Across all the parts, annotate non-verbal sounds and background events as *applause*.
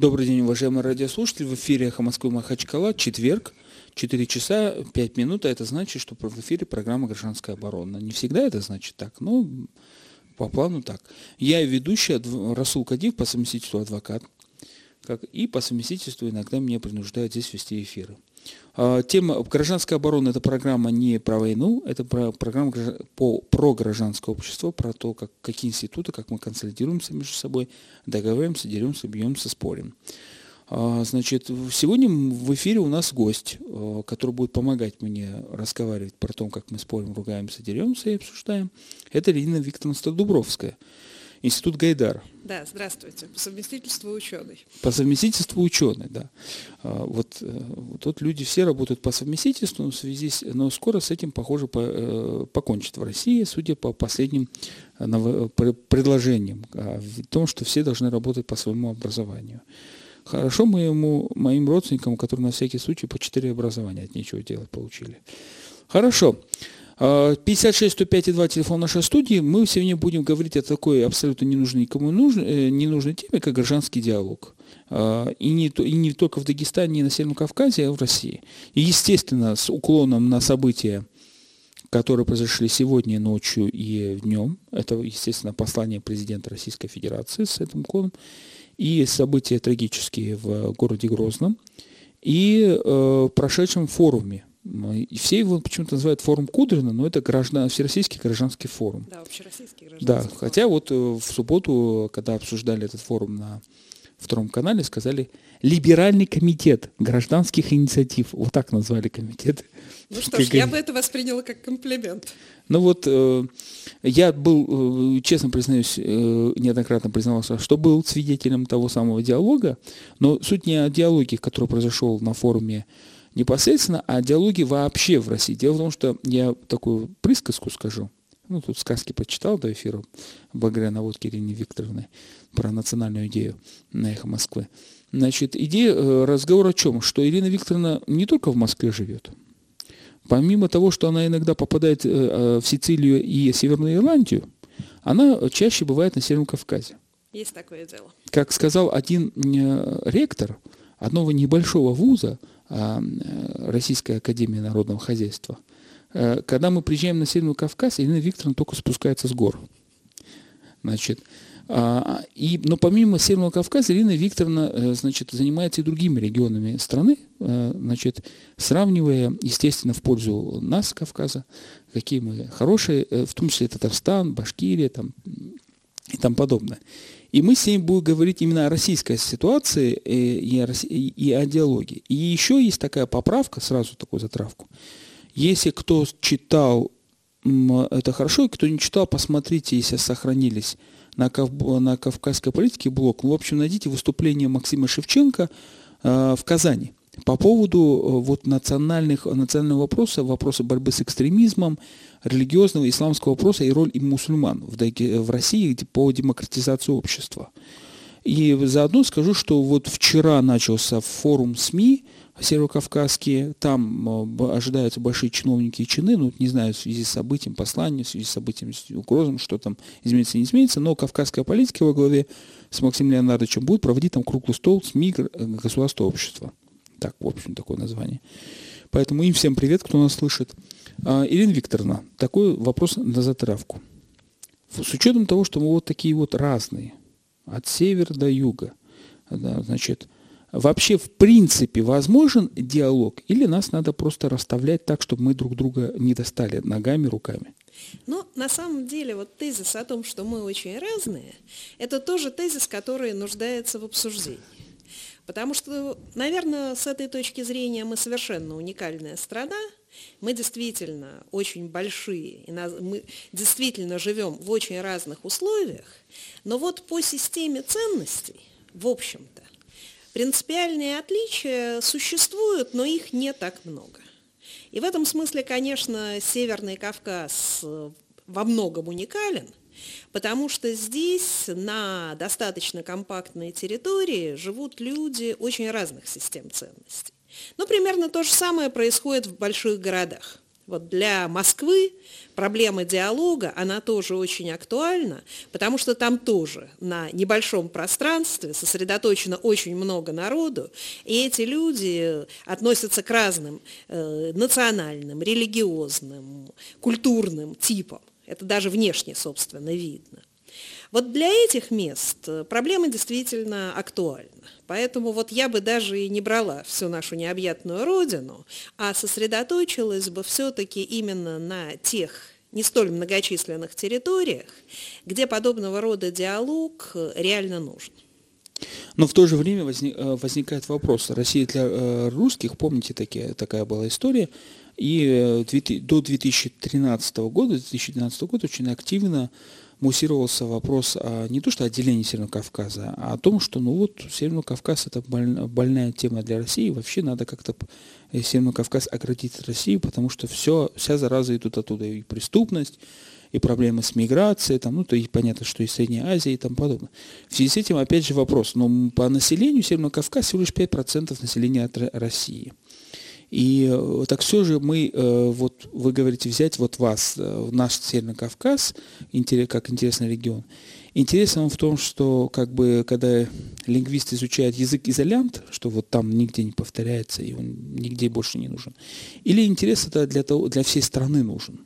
Добрый день, уважаемые радиослушатели. В эфире «Эхо Москвы Махачкала», четверг, 4 часа 5 минут. А это значит, что в эфире программа «Гражданская оборона». Не всегда это значит так, но по плану так. Я ведущий Расул Кадив, по совместительству адвокат. Как, и по совместительству иногда меня принуждают здесь вести эфиры. А, тема «Гражданская оборона» – это программа не про войну, это про, программа по, про гражданское общество, про то, как, какие институты, как мы консолидируемся между собой, договариваемся, деремся, бьемся, спорим. А, значит, сегодня в эфире у нас гость, а, который будет помогать мне разговаривать про то, как мы спорим, ругаемся, деремся и обсуждаем. Это Ирина Викторовна Стодубровская – Институт Гайдар. Да, здравствуйте. По совместительству ученый. По совместительству ученый, да. А, вот, э, вот тут люди все работают по совместительству, но, в связи с, но скоро с этим, похоже, по, э, покончит в России, судя по последним э, предложениям о том, что все должны работать по своему образованию. Хорошо моему, моим родственникам, которые на всякий случай по четыре образования от нечего делать получили. Хорошо. 56 105 и 2 телефон нашей студии. Мы сегодня будем говорить о такой абсолютно ненужной никому нужной, э, ненужной теме, как гражданский диалог. А, и не, и не только в Дагестане и на Северном Кавказе, а в России. И, естественно, с уклоном на события, которые произошли сегодня ночью и днем. Это, естественно, послание президента Российской Федерации с этим уклоном. И события трагические в городе Грозном. И э, прошедшем форуме и все его почему-то называют форум Кудрина, но это граждан, Всероссийский гражданский форум. Да, общероссийский гражданский Да, форум. хотя вот э, в субботу, когда обсуждали этот форум на втором канале, сказали «Либеральный комитет гражданских инициатив». Вот так назвали комитет. Ну *laughs* что ж, я бы это восприняла как комплимент. Ну вот, э, я был, э, честно признаюсь, э, неоднократно признавался, что был свидетелем того самого диалога, но суть не о диалоге, который произошел на форуме непосредственно, а диалоги вообще в России. Дело в том, что я такую присказку скажу. Ну, тут сказки почитал до эфира благодаря наводке Ирине Викторовны про национальную идею на эхо Москвы. Значит, идея, э, разговор о чем? Что Ирина Викторовна не только в Москве живет. Помимо того, что она иногда попадает э, э, в Сицилию и Северную Ирландию, она чаще бывает на Северном Кавказе. Есть такое дело. Как сказал один ректор одного небольшого вуза, Российской Академии Народного Хозяйства. Э, когда мы приезжаем на Северный Кавказ, Ирина Викторовна только спускается с гор. Значит, а, и, но помимо Северного Кавказа, Ирина Викторовна э, значит, занимается и другими регионами страны, значит, сравнивая, естественно, в пользу нас, Кавказа, какие мы хорошие, в том числе Татарстан, Башкирия там, и тому подобное. И мы с ней будем говорить именно о российской ситуации э, и о, и о диалоге. И еще есть такая поправка, сразу такую затравку. Если кто читал, это хорошо, и кто не читал, посмотрите, если сохранились на, Кав... на Кавказской политике блок. В общем, найдите выступление Максима Шевченко э, в Казани по поводу э, вот национальных, национального вопроса, вопроса борьбы с экстремизмом, религиозного исламского вопроса и роль мусульман в, в России по демократизации общества. И заодно скажу, что вот вчера начался форум СМИ северокавказские, там э, ожидаются большие чиновники и чины, ну, не знаю, в связи с событием послания, в связи с событием, с угрозом, что там изменится, не изменится, но кавказская политика во главе с Максимом Леонардовичем будет проводить там круглый стол СМИ государства общества. Так, в общем, такое название. Поэтому им всем привет, кто нас слышит. А, Ирина Викторовна, такой вопрос на затравку. С учетом того, что мы вот такие вот разные, от севера до юга, да, значит, вообще в принципе возможен диалог или нас надо просто расставлять так, чтобы мы друг друга не достали ногами, руками? Ну, на самом деле, вот тезис о том, что мы очень разные, это тоже тезис, который нуждается в обсуждении. Потому что, наверное, с этой точки зрения мы совершенно уникальная страна. Мы действительно очень большие, и мы действительно живем в очень разных условиях. Но вот по системе ценностей, в общем-то, принципиальные отличия существуют, но их не так много. И в этом смысле, конечно, Северный Кавказ э, во многом уникален – потому что здесь на достаточно компактной территории живут люди очень разных систем ценностей. Ну, примерно то же самое происходит в больших городах. Вот для Москвы проблема диалога, она тоже очень актуальна, потому что там тоже на небольшом пространстве сосредоточено очень много народу, и эти люди относятся к разным э, национальным, религиозным, культурным типам. Это даже внешне, собственно, видно. Вот для этих мест э, проблема действительно актуальна. Поэтому вот я бы даже и не брала всю нашу необъятную родину, а сосредоточилась бы все-таки именно на тех не столь многочисленных территориях, где подобного рода диалог э, реально нужен. Но в то же время э, возникает вопрос. Россия для русских, помните, такие, такая была история, и до 2013 года, 2012 года очень активно муссировался вопрос о, не то что отделении Северного Кавказа, а о том, что ну вот Северный Кавказ это больная, тема для России, вообще надо как-то э, Северный Кавказ оградить от России, потому что все, вся зараза идут оттуда, и преступность, и проблемы с миграцией, там, ну, то и понятно, что и Средняя Азия и тому подобное. В связи с этим, опять же, вопрос, но по населению Северного Кавказа всего лишь 5% населения от России. И э, так все же мы, э, вот вы говорите, взять вот вас, э, наш Северный Кавказ, как интересный регион. Интересно он в том, что как бы когда лингвист изучает язык изолянт, что вот там нигде не повторяется и он нигде больше не нужен, или интерес это для, того, для всей страны нужен,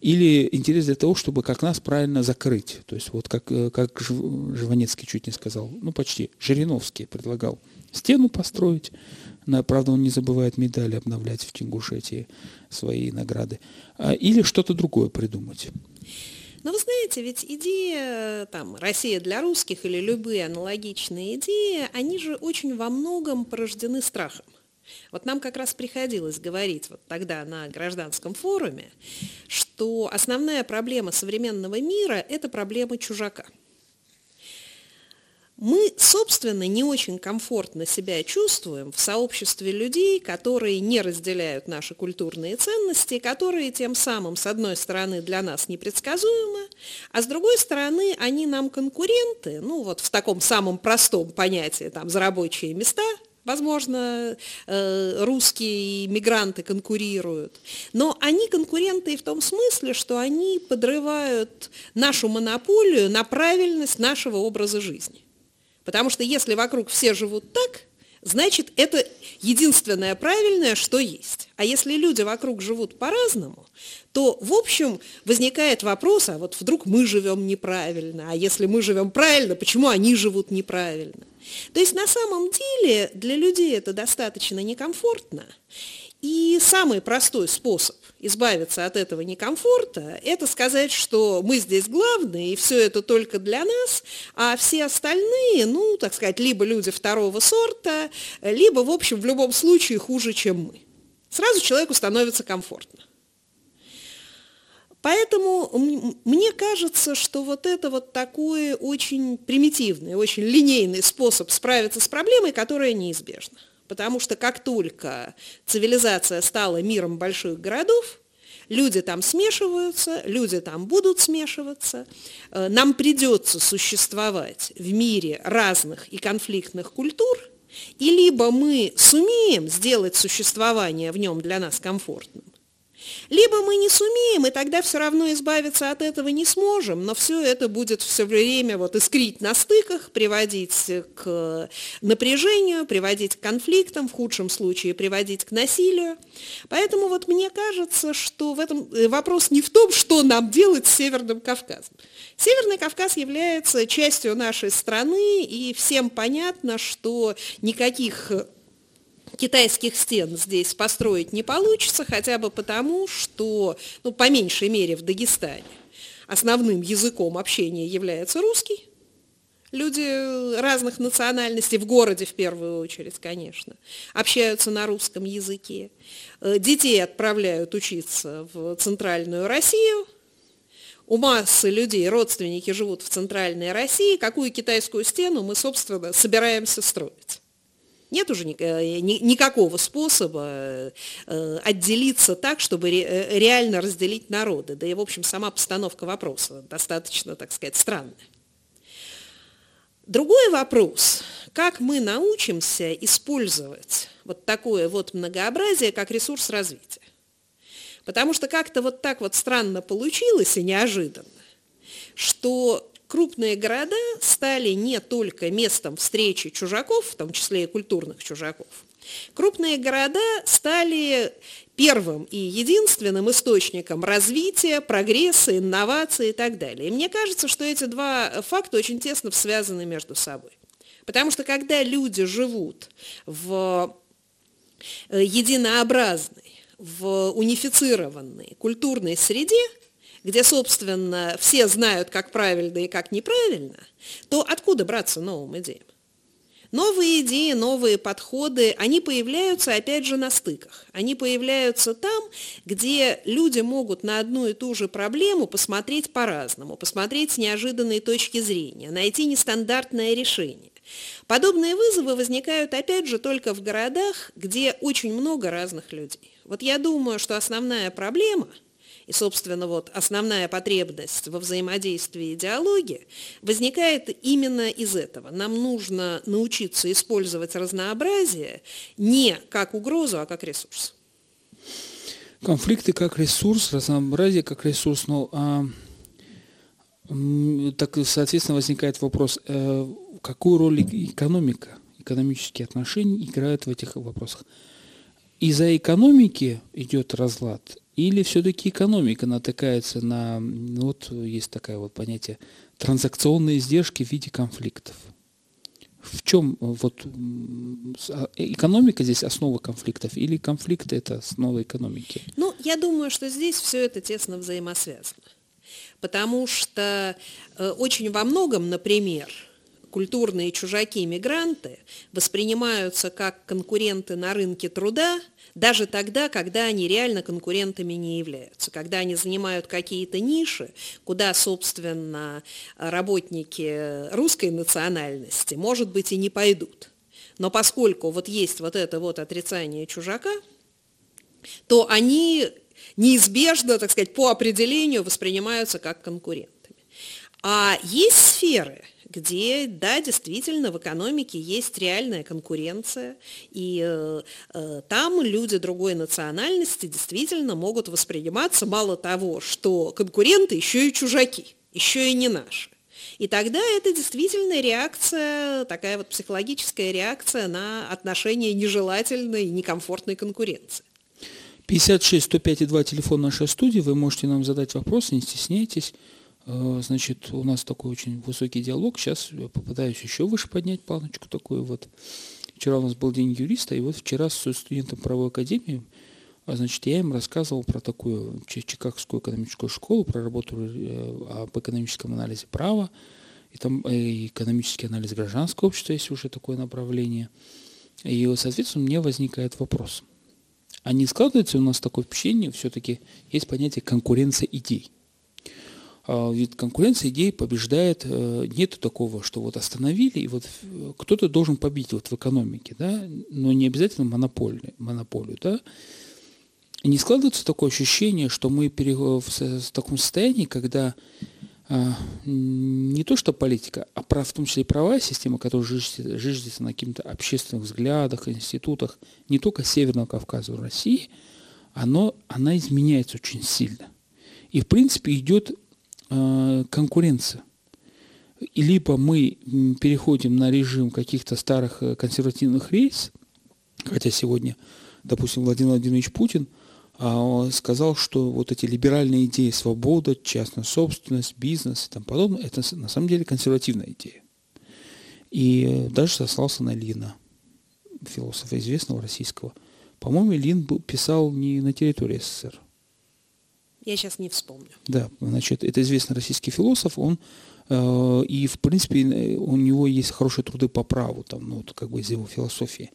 или интерес для того, чтобы как нас правильно закрыть. То есть вот как, как Жванецкий чуть не сказал, ну почти, Жириновский предлагал стену построить, Правда, он не забывает медали обновлять в Чингушетии свои награды. А, или что-то другое придумать. Но вы знаете, ведь идея там, «Россия для русских» или любые аналогичные идеи, они же очень во многом порождены страхом. Вот нам как раз приходилось говорить вот тогда на гражданском форуме, что основная проблема современного мира – это проблема чужака – мы, собственно, не очень комфортно себя чувствуем в сообществе людей, которые не разделяют наши культурные ценности, которые тем самым, с одной стороны, для нас непредсказуемы, а с другой стороны, они нам конкуренты, ну вот в таком самом простом понятии, там, за рабочие места, Возможно, э, русские мигранты конкурируют, но они конкуренты и в том смысле, что они подрывают нашу монополию на правильность нашего образа жизни. Потому что если вокруг все живут так, значит, это единственное правильное, что есть. А если люди вокруг живут по-разному, то, в общем, возникает вопрос, а вот вдруг мы живем неправильно, а если мы живем правильно, почему они живут неправильно? То есть на самом деле для людей это достаточно некомфортно. И самый простой способ избавиться от этого некомфорта, это сказать, что мы здесь главные, и все это только для нас, а все остальные, ну, так сказать, либо люди второго сорта, либо, в общем, в любом случае хуже, чем мы. Сразу человеку становится комфортно. Поэтому мне кажется, что вот это вот такой очень примитивный, очень линейный способ справиться с проблемой, которая неизбежна. Потому что как только цивилизация стала миром больших городов, люди там смешиваются, люди там будут смешиваться, э, нам придется существовать в мире разных и конфликтных культур, и либо мы сумеем сделать существование в нем для нас комфортным, либо мы не сумеем, и тогда все равно избавиться от этого не сможем, но все это будет все время вот искрить на стыках, приводить к напряжению, приводить к конфликтам, в худшем случае приводить к насилию. Поэтому вот мне кажется, что в этом э, вопрос не в том, что нам делать с Северным Кавказом. Северный Кавказ является частью нашей страны, и всем понятно, что никаких китайских стен здесь построить не получится, хотя бы потому, что, ну, по меньшей мере в Дагестане основным языком общения является русский. Люди разных национальностей, в городе в первую очередь, конечно, общаются на русском языке. Э, детей отправляют учиться в центральную Россию. У массы людей родственники живут в центральной России. Какую китайскую стену мы, собственно, собираемся строить? Нет уже э, никакого способа э, отделиться так, чтобы э, реально разделить народы. Да и, в общем, сама постановка вопроса достаточно, так сказать, странная. Другой вопрос, как мы научимся использовать вот такое вот многообразие как ресурс развития. Потому что как-то вот так вот странно получилось и неожиданно, что крупные города стали не только местом встречи чужаков, в том числе и культурных чужаков. Крупные города стали первым и единственным источником развития, прогресса, инноваций и так далее. И мне кажется, что эти два факта очень тесно связаны между собой. Потому что когда люди живут в э, единообразной, в унифицированной культурной среде, где, собственно, все знают, как правильно и как неправильно, то откуда браться новым идеям? Новые идеи, новые подходы, они появляются, опять же, на стыках. Они появляются там, где люди могут на одну и ту же проблему посмотреть по-разному, посмотреть с неожиданной точки зрения, найти нестандартное решение. Подобные вызовы возникают, опять же, только в городах, где очень много разных людей. Вот я думаю, что основная проблема – и, собственно, вот основная потребность во взаимодействии и диалоге возникает именно из этого. Нам нужно научиться использовать разнообразие не как угрозу, а как ресурс. Конфликты как ресурс, разнообразие как ресурс, но а, так, соответственно, возникает вопрос, э, какую роль экономика, экономические отношения играют в этих вопросах. Из-за экономики идет разлад, или все-таки экономика натыкается на, ну, вот есть такое вот понятие, транзакционные издержки в виде конфликтов? В чем вот а, экономика здесь основа конфликтов или конфликты это основа экономики? Ну, я думаю, что здесь все это тесно взаимосвязано потому что э, очень во многом, например, культурные чужаки-мигранты воспринимаются как конкуренты на рынке труда, даже тогда, когда они реально конкурентами не являются, когда они занимают какие-то ниши, куда, собственно, работники русской национальности, может быть, и не пойдут. Но поскольку вот есть вот это вот отрицание чужака, то они неизбежно, так сказать, по определению воспринимаются как конкурентами. А есть сферы, где, да, действительно, в экономике есть реальная конкуренция, и э, э, там люди другой национальности действительно могут восприниматься мало того, что конкуренты еще и чужаки, еще и не наши. И тогда это действительно реакция, такая вот психологическая реакция на отношение нежелательной и некомфортной конкуренции. 56 105 2 телефон нашей студии. Вы можете нам задать вопросы, не стесняйтесь. Э, значит, у нас такой очень высокий диалог. Сейчас я попытаюсь еще выше поднять планочку такую вот. Вчера у нас был день юриста, и вот вчера с студентом правовой академии, а, значит, я им рассказывал про такую Чикагскую экономическую школу, про работу э, об экономическом анализе права, и там и экономический анализ гражданского общества, есть уже такое направление. И, соответственно, мне возникает вопрос – а не складывается у нас такое впечатление, все-таки есть понятие конкуренция идей. А ведь конкуренция идей побеждает, э, нету такого, что вот остановили, и вот э, кто-то должен победить вот в экономике, да, но не обязательно монополию, монополию, да. не складывается такое ощущение, что мы в таком состоянии, когда а, не то что политика, а прав, в том числе и правая система, которая жиждется на каких-то общественных взглядах, институтах, не только Северного Кавказа, в России, оно, она изменяется очень сильно. И, в принципе, идет э, конкуренция. И либо мы переходим на режим каких-то старых э, консервативных рейс, хотя сегодня, допустим, Владимир Владимирович Путин – а сказал, что вот эти либеральные идеи свобода, частная собственность, бизнес и тому подобное, это на самом деле консервативная идея. И даже сослался на Лина, философа известного российского. По-моему, Лин писал не на территории СССР. Я сейчас не вспомню. Да, значит, это известный российский философ, он э, и, в принципе, у него есть хорошие труды по праву, там, ну, вот, как бы из его философии.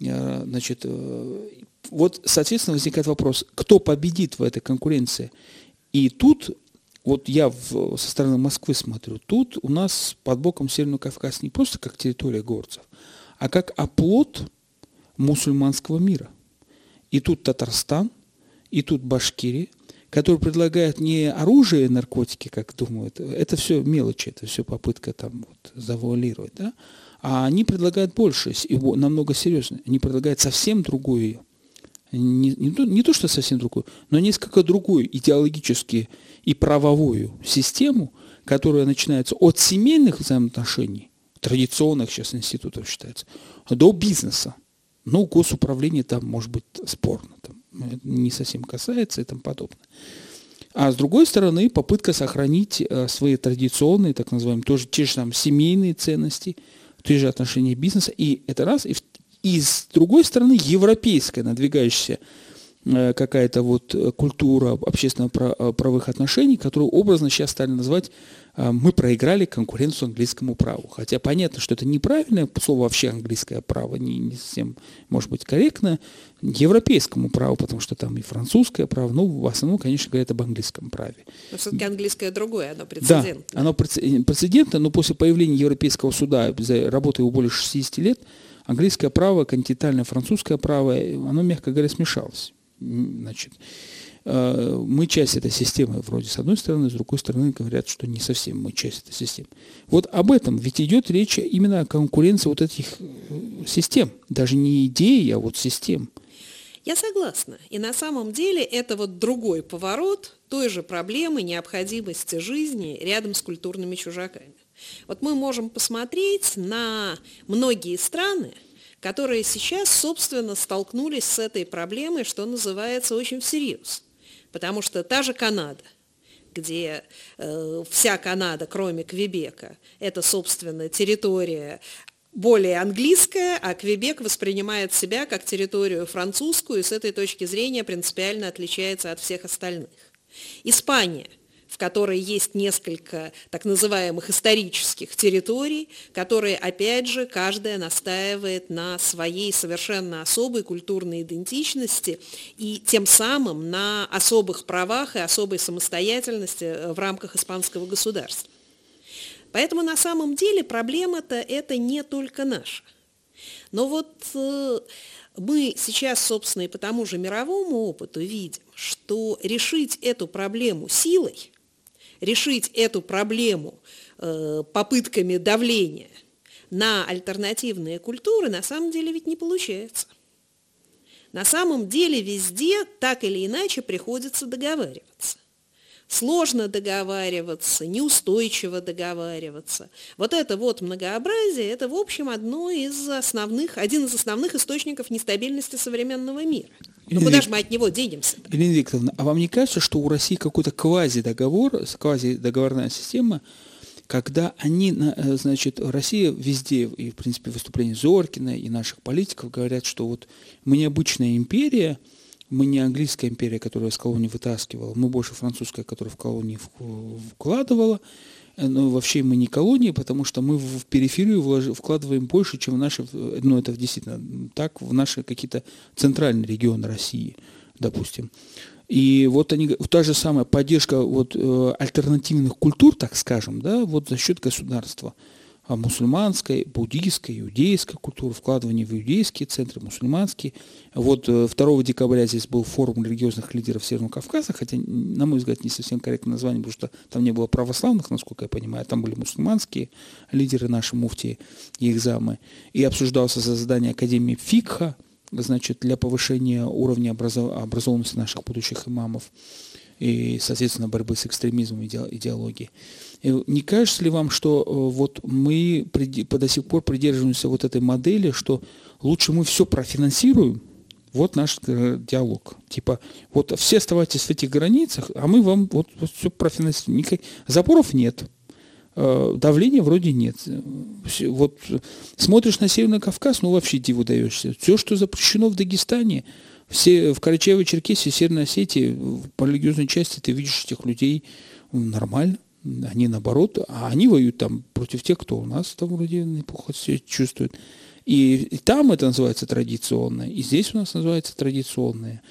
Э, значит, э, вот, соответственно, возникает вопрос, кто победит в этой конкуренции? И тут, вот я в, со стороны Москвы смотрю, тут у нас под боком Северный Кавказ не просто как территория горцев, а как оплот мусульманского мира. И тут Татарстан, и тут Башкирия, которые предлагают не оружие и наркотики, как думают, это все мелочи, это все попытка там вот завуалировать, да? а они предлагают больше, намного серьезнее. Они предлагают совсем другую не, не, то, не то, что совсем другую, но несколько другую идеологически и правовую систему, которая начинается от семейных взаимоотношений, традиционных сейчас институтов считается, до бизнеса. Ну, госуправление там может быть спорно, там, не совсем касается и тому подобное. А с другой стороны, попытка сохранить э, свои традиционные, так называемые, тоже те же там семейные ценности, те же отношения бизнеса. И это раз. И, и с другой стороны, европейская надвигающаяся какая-то вот культура общественно-правовых э, отношений, которую образно сейчас стали называть мы проиграли конкуренцию английскому праву. Хотя понятно, что это неправильное слово вообще английское право, не, не совсем, может быть, корректно, европейскому праву, потому что там и французское право, ну, в основном, конечно, говорят об английском праве. Но все-таки английское другое, оно прецедентное. Да, оно прецедентно, но после появления Европейского суда, за работой его более 60 лет, английское право, континентальное французское право, оно, мягко говоря, смешалось. Значит, Э, мы часть этой системы вроде с одной стороны, с другой стороны говорят, что не совсем мы часть этой системы. Вот об этом ведь идет речь именно о конкуренции вот этих э, систем. Даже не идеи, а вот систем. Я согласна. И на самом деле это вот другой поворот той же проблемы необходимости жизни рядом с культурными чужаками. Вот мы можем посмотреть на многие страны, которые сейчас, собственно, столкнулись с этой проблемой, что называется, очень всерьез. Потому что та же Канада, где э, вся Канада, кроме Квебека, это, собственно, территория более английская, а Квебек воспринимает себя как территорию французскую и с этой точки зрения принципиально отличается от всех остальных. Испания – которой есть несколько так называемых исторических территорий, которые, опять же, каждая настаивает на своей совершенно особой культурной идентичности и тем самым на особых правах и особой самостоятельности э, в рамках испанского государства. Поэтому на самом деле проблема-то это не только наша. Но вот э, мы сейчас, собственно, и по тому же мировому опыту видим, что решить эту проблему силой решить эту проблему э, попытками давления на альтернативные культуры на самом деле ведь не получается. На самом деле везде так или иначе приходится договариваться. Сложно договариваться, неустойчиво договариваться. Вот это вот многообразие, это, в общем, одно из основных, один из основных источников нестабильности современного мира. Ну куда же мы от него денемся? Ирина Викторовна, а вам не кажется, что у России какой-то квази-договор, квази-договорная система, когда они, э, значит, Россия везде, и в принципе выступления Зоркина и наших политиков говорят, что вот мы необычная империя, мы не английская империя, которая из колонии вытаскивала, мы больше французская, которая в колонии вкладывала, Э, ну, вообще мы не колония, потому что мы в периферию вкладываем больше, чем в наши, ну это действительно так, в наши какие-то центральные регионы России, допустим. И вот они, та же самая поддержка вот, э, альтернативных культур, так скажем, да, вот за счет государства – мусульманской, буддийской, иудейской культуры, вкладывание в иудейские центры, мусульманские. Вот 2 э, декабря здесь был форум религиозных лидеров Северного Кавказа, хотя, на мой взгляд, не совсем корректное название, потому что там не было православных, насколько я понимаю, там были мусульманские лидеры, наши муфтии и замы. И обсуждался создание Академии Фикха, значит, для повышения уровня образов... образованности наших будущих имамов и, соответственно, борьбы с экстремизмом. И не кажется ли вам, что э, вот мы до сих пор придерживаемся вот этой модели, что лучше мы все профинансируем, вот наш э, диалог. Типа, вот все оставайтесь в этих границах, а мы вам вот, вот все профинансируем. Никак... Запоров нет. Э, давления вроде нет. Вот смотришь на Северный Кавказ, ну вообще диву даешься. Все, что запрещено в Дагестане, все в Карачаево-Черкесии, Северной Осетии, по религиозной части ты видишь этих людей нормально. Они наоборот, а они воюют там против тех, кто у нас там вроде неплохо все чувствует. И, и там это называется традиционное, и здесь у нас называется традиционное.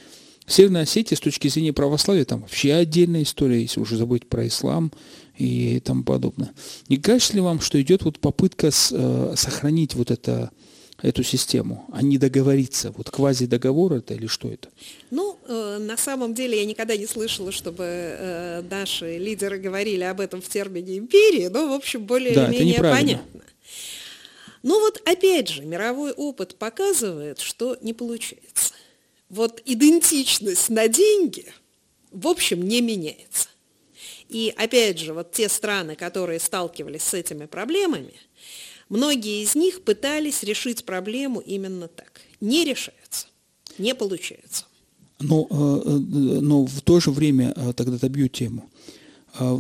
В Северной Осетии с точки зрения православия там вообще отдельная история, если уже забыть про ислам и тому подобное. Не кажется ли вам, что идет вот попытка с, э, сохранить вот это эту систему, а не договориться? Вот квази-договор это или что это? Ну, э, на самом деле я никогда не слышала, чтобы э, наши лидеры говорили об этом в термине империи, но, в общем, более-менее да, понятно. Ну вот опять же, мировой опыт показывает, что не получается. вот идентичность на деньги, в общем, не меняется. И опять же, вот те страны, которые сталкивались с этими проблемами, многие из них пытались решить проблему именно так. Не решается, не получается. Но, э, э, но в то же время э, тогда добью тему.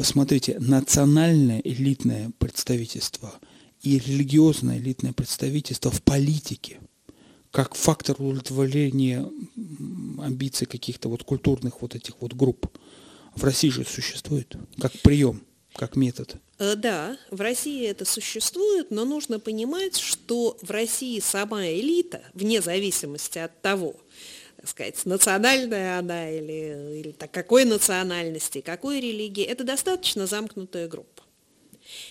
Смотрите, национальное элитное представительство и религиозное элитное представительство в политике как фактор удовлетворения амбиций каких-то вот культурных вот этих вот групп в России же существует как прием, как метод. Да, в России это существует, но нужно понимать, что в России сама элита, вне зависимости от того, так сказать, национальная она или, или так, какой национальности, какой религии, это достаточно замкнутая группа.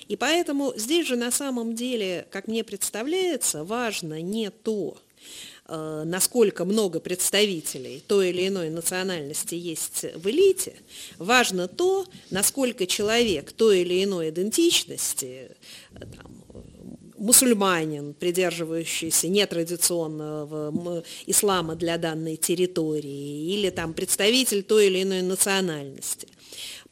И поэтому здесь же на самом деле, как мне представляется, важно не то, э, насколько много представителей той или иной национальности есть в элите, важно то, насколько человек той или иной идентичности, э, там, мусульманин, придерживающийся нетрадиционного ислама для данной территории, или там представитель той или иной национальности,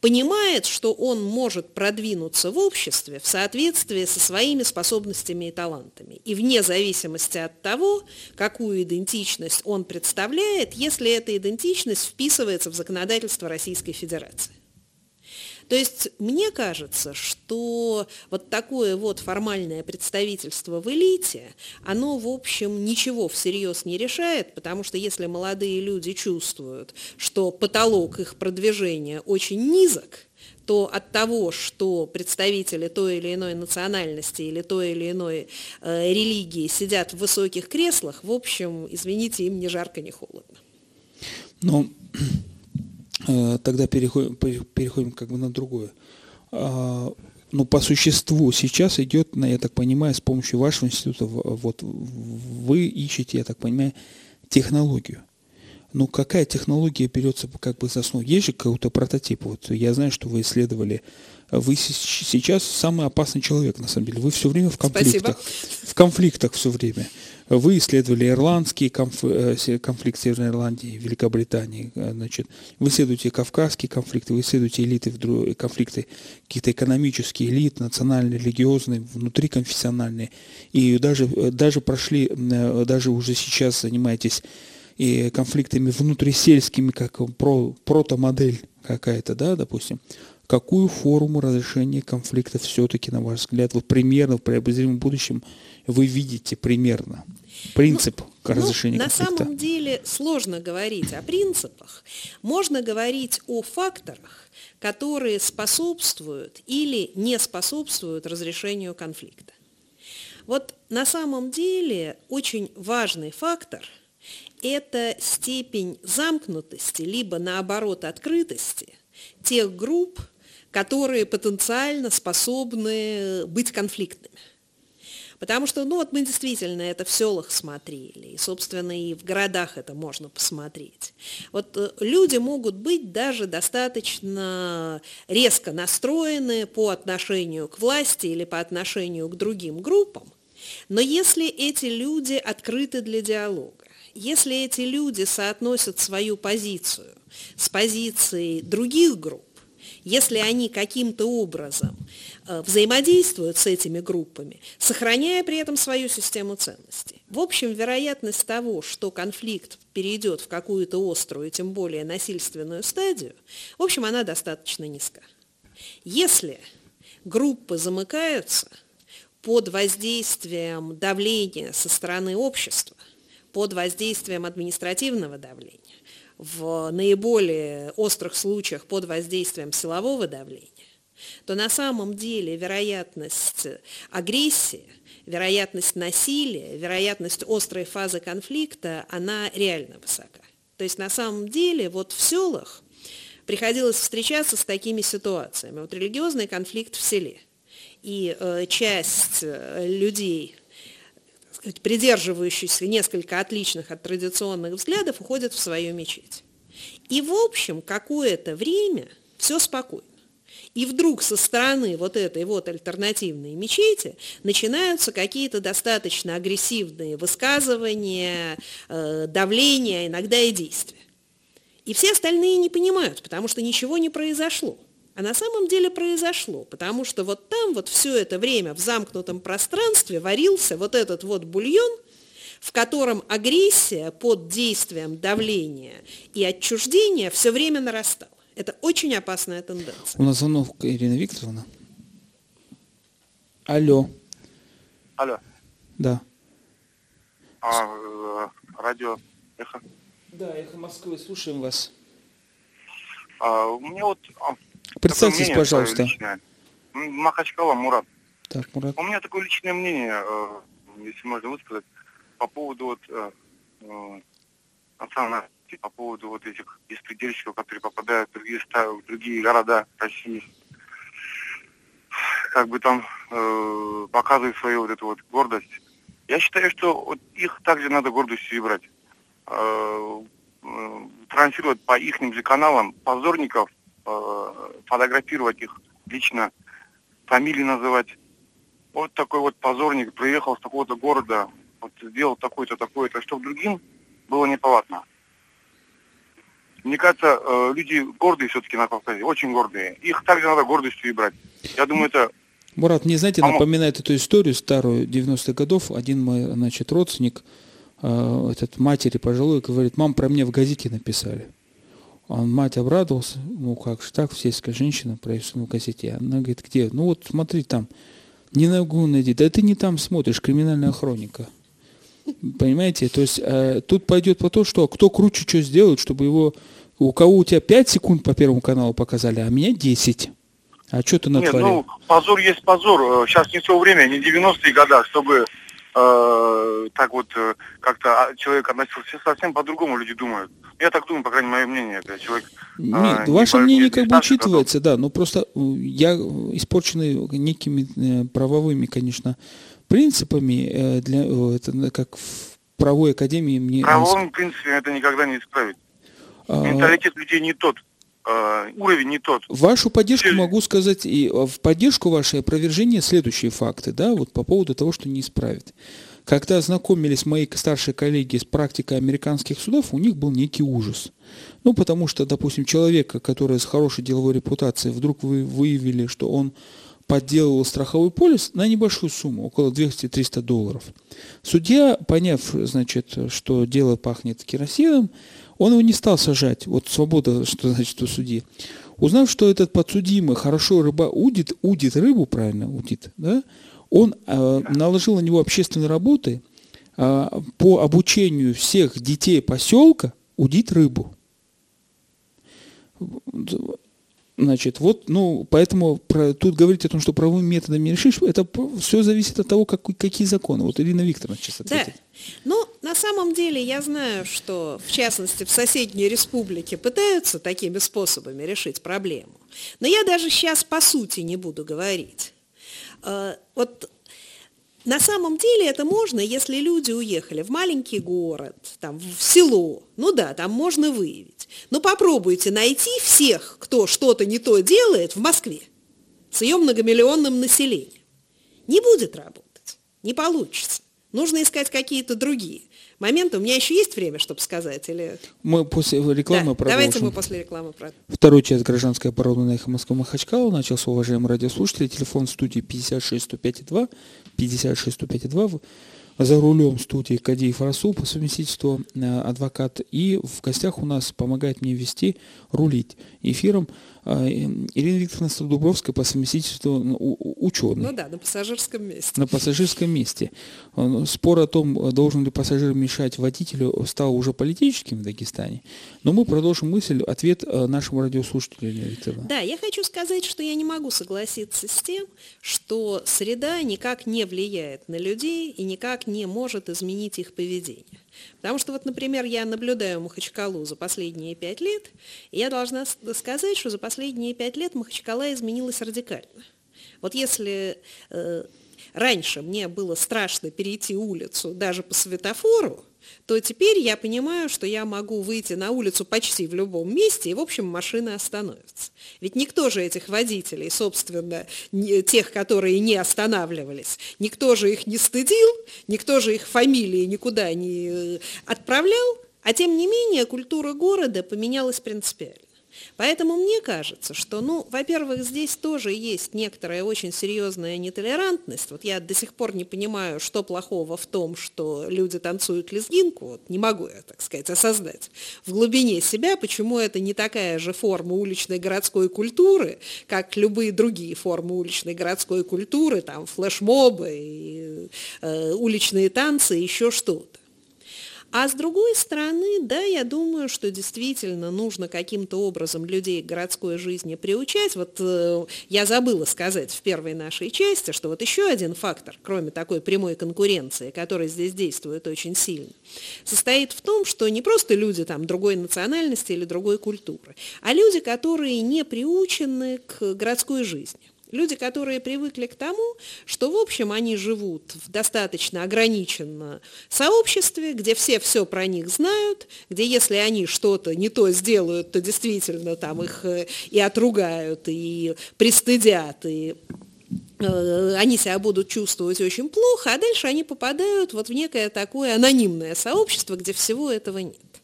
понимает, что он может продвинуться в обществе в соответствии со своими способностями и талантами. И вне зависимости от того, какую идентичность он представляет, если эта идентичность вписывается в законодательство Российской Федерации. То есть мне кажется, что вот такое вот формальное представительство в элите, оно, в общем, ничего всерьез не решает, потому что если молодые люди чувствуют, что потолок их продвижения очень низок, то от того, что представители той или иной национальности или той или иной э, религии сидят в высоких креслах, в общем, извините, им ни жарко, ни холодно. Ну, тогда переходим, переходим как бы на другое. А, ну, по существу сейчас идет, я так понимаю, с помощью вашего института, вот вы ищете, я так понимаю, технологию. Ну, какая технология берется как бы за основу? Есть же какой-то прототип? Вот я знаю, что вы исследовали вы сейчас самый опасный человек, на самом деле. Вы все время в конфликтах. Спасибо. В конфликтах все время. Вы исследовали ирландский э, конфликт Северной Ирландии, Великобритании. Э, значит, вы исследуете кавказские конфликты, вы исследуете элиты, конфликты, какие-то экономические элиты, национальные, религиозные, внутриконфессиональные. И даже, э, даже прошли, даже уже сейчас занимаетесь и конфликтами внутрисельскими, как про, протомодель какая-то, да, допустим какую форму разрешения конфликта все-таки, на ваш взгляд, вот примерно в преобозримом будущем вы видите примерно? Принцип ну, разрешения ну, конфликта. На самом деле сложно говорить о принципах. Можно говорить о факторах, которые способствуют или не способствуют разрешению конфликта. Вот на самом деле очень важный фактор – это степень замкнутости, либо наоборот открытости тех групп, которые потенциально способны быть конфликтными. Потому что, ну вот мы действительно это в селах смотрели, и, собственно, и в городах это можно посмотреть. Вот э, люди могут быть даже достаточно резко настроены по отношению к власти или по отношению к другим группам, но если эти люди открыты для диалога, если эти люди соотносят свою позицию с позицией других групп, если они каким-то образом э, взаимодействуют с этими группами, сохраняя при этом свою систему ценностей. В общем, вероятность того, что конфликт перейдет в какую-то острую, тем более насильственную стадию, в общем, она достаточно низка. Если группы замыкаются под воздействием давления со стороны общества, под воздействием административного давления, в наиболее острых случаях под воздействием силового давления, то на самом деле вероятность агрессии, вероятность насилия, вероятность острой фазы конфликта, она реально высока. То есть на самом деле вот в селах приходилось встречаться с такими ситуациями. Вот религиозный конфликт в селе. И э, часть э, людей, сказать, придерживающиеся несколько отличных от традиционных взглядов, уходят в свою мечеть. И, в общем, какое-то время все спокойно. И вдруг со стороны вот этой вот альтернативной мечети начинаются какие-то достаточно агрессивные высказывания, э, давления, иногда и действия. И все остальные не понимают, потому что ничего не произошло. А на самом деле произошло, потому что вот там вот все это время в замкнутом пространстве варился вот этот вот бульон, в котором агрессия под действием давления и отчуждения все время нарастала. Это очень опасная тенденция. У нас звонок Ирина Викторовна. Алло. Алло. Да. А, э, радио Эхо. Да, Эхо Москвы, слушаем вас. А, у меня вот... Представьтесь, мнение пожалуйста. личное. Махачкала Мурат. Так, Мурат. У меня такое личное мнение, э, если можно высказать, по поводу вот э, э, национальности, по поводу вот этих беспредельщиков, которые попадают в другие, в другие города России. Как бы там э, показывают свою вот эту вот гордость. Я считаю, что вот их также надо гордостью и брать. Э, э, транслировать по их же каналам позорников, фотографировать их лично, фамилии называть. Вот такой вот позорник приехал с такого-то города, вот сделал такое-то, такое-то, чтобы другим было неповадно. Мне кажется, э, люди гордые все-таки на Кавказе, очень гордые. Их также надо гордостью и брать. Я думаю, это Мурат, мне, знаете, напоминает эту историю старую 90-х годов. Один мой, значит, родственник, э, этот матери пожилой, говорит, мам, про меня в газете написали. Он, мать обрадовался, ну как же так, сельская женщина про в газете. Она говорит, где? Ну вот смотри там, не могу найти. Да ты не там смотришь, криминальная хроника. Понимаете? То есть э, тут пойдет по то, что кто круче что сделает, чтобы его... У кого у тебя 5 секунд по Первому каналу показали, а меня 10. А что ты Нет, натворил? ну, позор есть позор. Сейчас не то время, не 90-е годы, чтобы э, так вот э, как-то а, человек относился совсем по-другому, люди думают. Я так думаю, по крайней мере, мое мнение. Это человек... Нет, а, не ваше мнение не как бы учитывается, да, но просто э, я э, испорченный некими э, правовыми, конечно, принципами для это как в правовой академии мне. Правовым принципе это никогда не исправить. а, Менталитет людей не тот, э, уровень не тот. Вашу поддержку могу сказать и в поддержку вашей опровержения следующие факты, да, вот по поводу того, что не исправит. Когда знакомились мои старшие коллеги с практикой американских судов, у них был некий ужас. Ну, потому что, допустим, человека, который с хорошей деловой репутацией, вдруг вы выявили, что он подделывал страховой полис на небольшую сумму, около 200-300 долларов. Судья, поняв, значит, что дело пахнет керосином, он его не стал сажать. Вот свобода, что значит у судьи. Узнав, что этот подсудимый хорошо рыба удит, удит рыбу, правильно, удит, да, он э, наложил на него общественные работы э, по обучению всех детей поселка удить рыбу. Значит, вот, ну, поэтому про, тут говорить о том, что правовыми методами решишь, это все зависит от того, как, какие законы. Вот Ирина Викторовна сейчас Да. ответит. Но на самом деле я знаю, что в частности в соседней республике пытаются такими способами решить проблему. Но я даже сейчас по сути не буду говорить. Э, Вот на самом деле это можно, если люди уехали в маленький город, там, в село. Ну да, там можно выявить. Но попробуйте найти всех, кто что-то не то делает в Москве с ее многомиллионным населением. Не будет работать, не получится. Нужно искать какие-то другие моменты. У меня еще есть время, чтобы сказать? Или... Мы после рекламы Да, продолжим. давайте мы после рекламы продолжим. Второй час гражданской обороны на эхо Москвы Махачкала начался, уважаемые радиослушатели. Телефон студии 56 105 2, 56 105 2. За рулем студии Кадеев Расул по совместительству э, адвокат. И в гостях у нас помогает мне вести, рулить эфиром Ирина Викторовна Страдубровская по совместительству ну, ученый Ну да, на пассажирском месте. на пассажирском месте. Э, Спор о том, должен ли пассажир мешать водителю, стал уже политическим в Дагестане. Но мы продолжим мысль, ответ э, нашему радиослушателю, Ирина Викторовна. Да, я хочу сказать, что я не могу согласиться с тем, что среда никак не влияет на людей и никак не может изменить их поведение. Потому что вот, например, я наблюдаю Махачкалу за последние пять лет, и я должна сказать, что за последние пять лет Махачкала изменилась радикально. Вот если э, раньше мне было страшно перейти улицу даже по светофору, то теперь я понимаю, что я могу выйти на улицу почти в любом месте, и, в общем, машины остановятся. Ведь никто же этих водителей, собственно, тех, которые не останавливались, никто же их не стыдил, никто же их фамилии никуда не э, отправлял, а тем не менее культура города поменялась принципиально. Поэтому мне кажется, что, ну, во-первых, здесь тоже есть некоторая очень серьезная нетолерантность. Вот я до сих пор не понимаю, что плохого в том, что люди танцуют лезгинку, вот не могу я, так сказать, осознать в глубине себя, почему это не такая же форма уличной городской культуры, как любые другие формы уличной городской культуры, там флешмобы, и, э, уличные танцы, еще что-то. А с другой стороны, да, я думаю, что действительно нужно каким-то образом людей к городской жизни приучать. Вот э, я забыла сказать в первой нашей части, что вот еще один фактор, кроме такой прямой конкуренции, который здесь действует очень сильно, состоит в том, что не просто люди там другой национальности или другой культуры, а люди, которые не приучены к городской жизни. Люди, которые привыкли к тому, что, в общем, они живут в достаточно ограниченном сообществе, где все все про них знают, где если они что-то не то сделают, то действительно там их э, и отругают, и пристыдят, и э, они себя будут чувствовать очень плохо, а дальше они попадают вот в некое такое анонимное сообщество, где всего этого нет.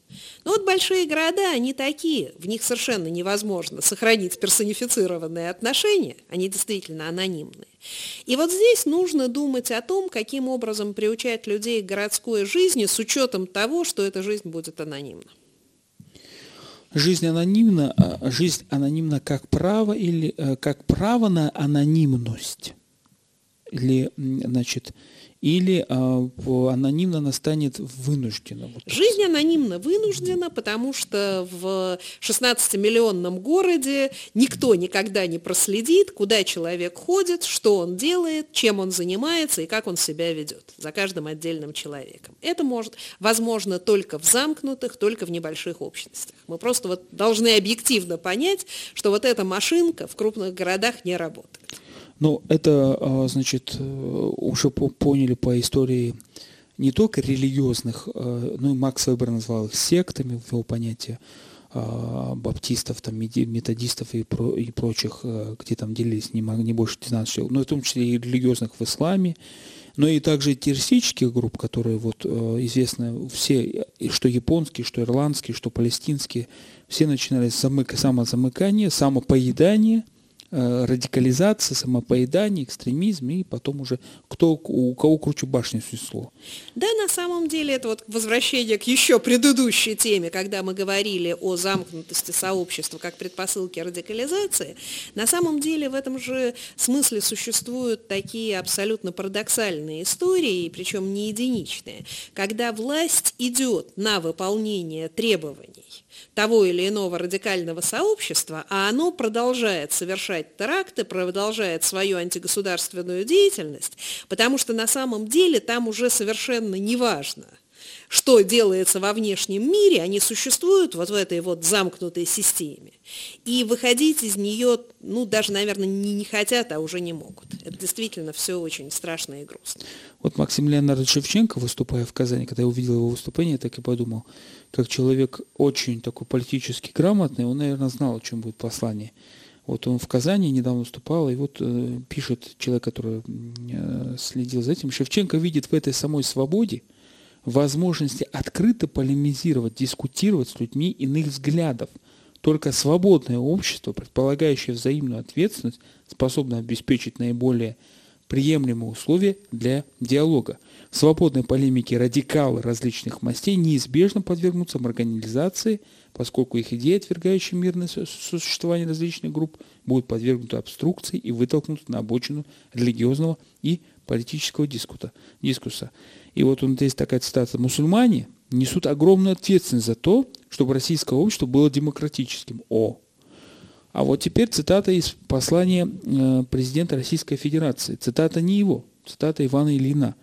Но ну вот большие города, они такие, в них совершенно невозможно сохранить персонифицированные отношения, они действительно анонимные. И вот здесь нужно думать о том, каким образом приучать людей к городской жизни с учетом того, что эта жизнь будет анонимна. Жизнь анонимна, а жизнь анонимна как право или э, как право на анонимность? Или, значит, или а, анонимно она станет вынуждена? Вот Жизнь анонимно вынуждена, потому что в 16-миллионном городе никто никогда не проследит, куда человек ходит, что он делает, чем он занимается и как он себя ведет за каждым отдельным человеком. Это может, возможно только в замкнутых, только в небольших общностях. Мы просто вот должны объективно понять, что вот эта машинка в крупных городах не работает. Ну, это, а, значит, э, уже поняли по истории не только религиозных, ну и Макс Вебер назвал их сектами, ввел понятие а, баптистов, там, методистов и, про, и прочих, э, где там делились не, не больше 12 человек, но в том числе и религиозных в исламе, но и также террористических групп, которые вот известны все, что японские, что ирландские, что палестинские, все начинали с замыка, самозамыкания, самопоедания, радикализация, самопоедание, экстремизм, и потом уже кто, у кого круче башни снесло. Да, на самом деле это вот возвращение к еще предыдущей теме, когда мы говорили о замкнутости сообщества как предпосылке радикализации. На самом деле в этом же смысле существуют такие абсолютно парадоксальные истории, причем не единичные, когда власть идет на выполнение требований того или иного радикального сообщества, а оно продолжает совершать теракты, продолжает свою антигосударственную деятельность, потому что на самом деле там уже совершенно неважно – что делается во внешнем мире, они существуют вот в этой вот замкнутой системе. И выходить из нее, ну, даже, наверное, не, не хотят, а уже не могут. Это действительно все очень страшно и грустно. Вот Максим Леонардович Шевченко, выступая в Казани, когда я увидел его выступление, так и подумал, как человек очень такой политически грамотный, он, наверное, знал, о чем будет послание. Вот он в Казани недавно выступал, и вот э, пишет человек, который э, следил за этим, Шевченко видит в этой самой свободе, возможности открыто полемизировать, дискутировать с людьми иных взглядов. Только свободное общество, предполагающее взаимную ответственность, способно обеспечить наиболее приемлемые условия для диалога. Свободной полемике радикалы различных мастей неизбежно подвергнутся марганизации, поскольку их идеи, отвергающие мирное существование различных групп, будут подвергнуты обструкции и вытолкнуты на обочину религиозного и политического дискута, дискусса. И вот он здесь такая цитата. «Мусульмане несут огромную ответственность за то, чтобы российское общество было демократическим». О! А вот теперь цитата из послания э, президента Российской Федерации. Цитата не его, цитата Ивана Ильина.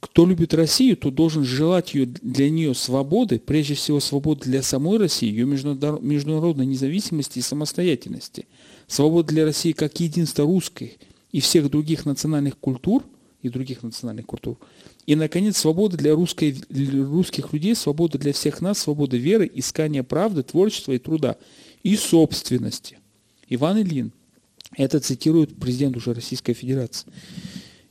Кто любит Россию, то должен желать ее, для нее свободы, прежде всего свободы для самой России, ее международной независимости и самостоятельности. Свобода для России как единства русской и всех других национальных культур – и других национальных культур. И, наконец, свобода для, русской, для русских людей, свобода для всех нас, свобода веры, искания правды, творчества и труда, и собственности. Иван Ильин. Это цитирует президент уже Российской Федерации.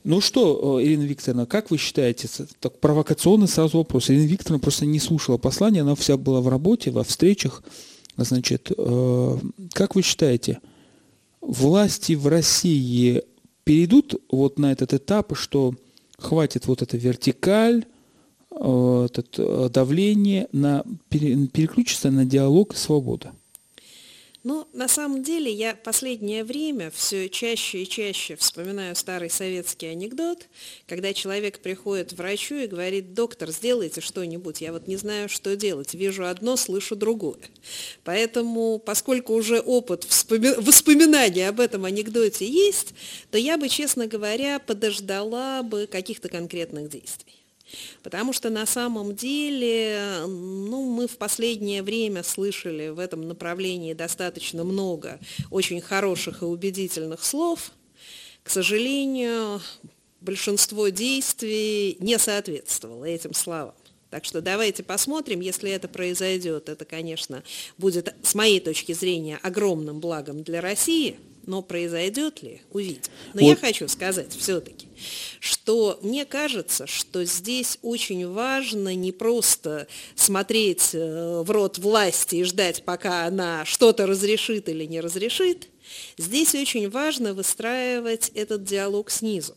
Ну что, э, Ирина Викторовна, как вы считаете, так провокационный сразу вопрос. Ирина Викторовна просто не слушала послание, она вся была в работе, во встречах. Значит, э, как вы считаете, власти в России перейдут вот на этот этап, что хватит вот эта вертикаль, э, это давление, на, переключиться на диалог и свободу? Ну, на самом деле, я последнее время все чаще и чаще вспоминаю старый советский анекдот, когда человек приходит к врачу и говорит, доктор, сделайте что-нибудь, я вот не знаю, что делать, вижу одно, слышу другое. Поэтому, поскольку уже опыт вспоми... воспоминания об этом анекдоте есть, то я бы, честно говоря, подождала бы каких-то конкретных действий. Потому что на самом деле, ну, мы в последнее время слышали в этом направлении достаточно много очень хороших и убедительных слов. К сожалению, большинство действий не соответствовало этим словам. Так что давайте посмотрим, если это произойдет. Это, конечно, будет, с моей точки зрения, огромным благом для России – но произойдет ли, увидим. Но вот. я хочу сказать все-таки, что мне кажется, что здесь очень важно не просто смотреть э, в рот власти и ждать, пока она что-то разрешит или не разрешит. Здесь очень важно выстраивать этот диалог снизу.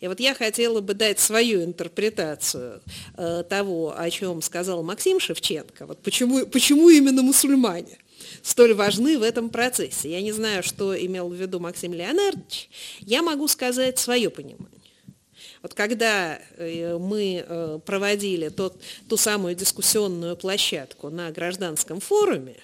И вот я хотела бы дать свою интерпретацию э, того, о чем сказал Максим Шевченко. Вот почему, почему именно мусульмане? Столь важны в этом процессе. Я не знаю, что имел в виду Максим Леонардович. Я могу сказать свое понимание. Вот когда э, мы э, проводили тот, ту самую дискуссионную площадку на гражданском форуме,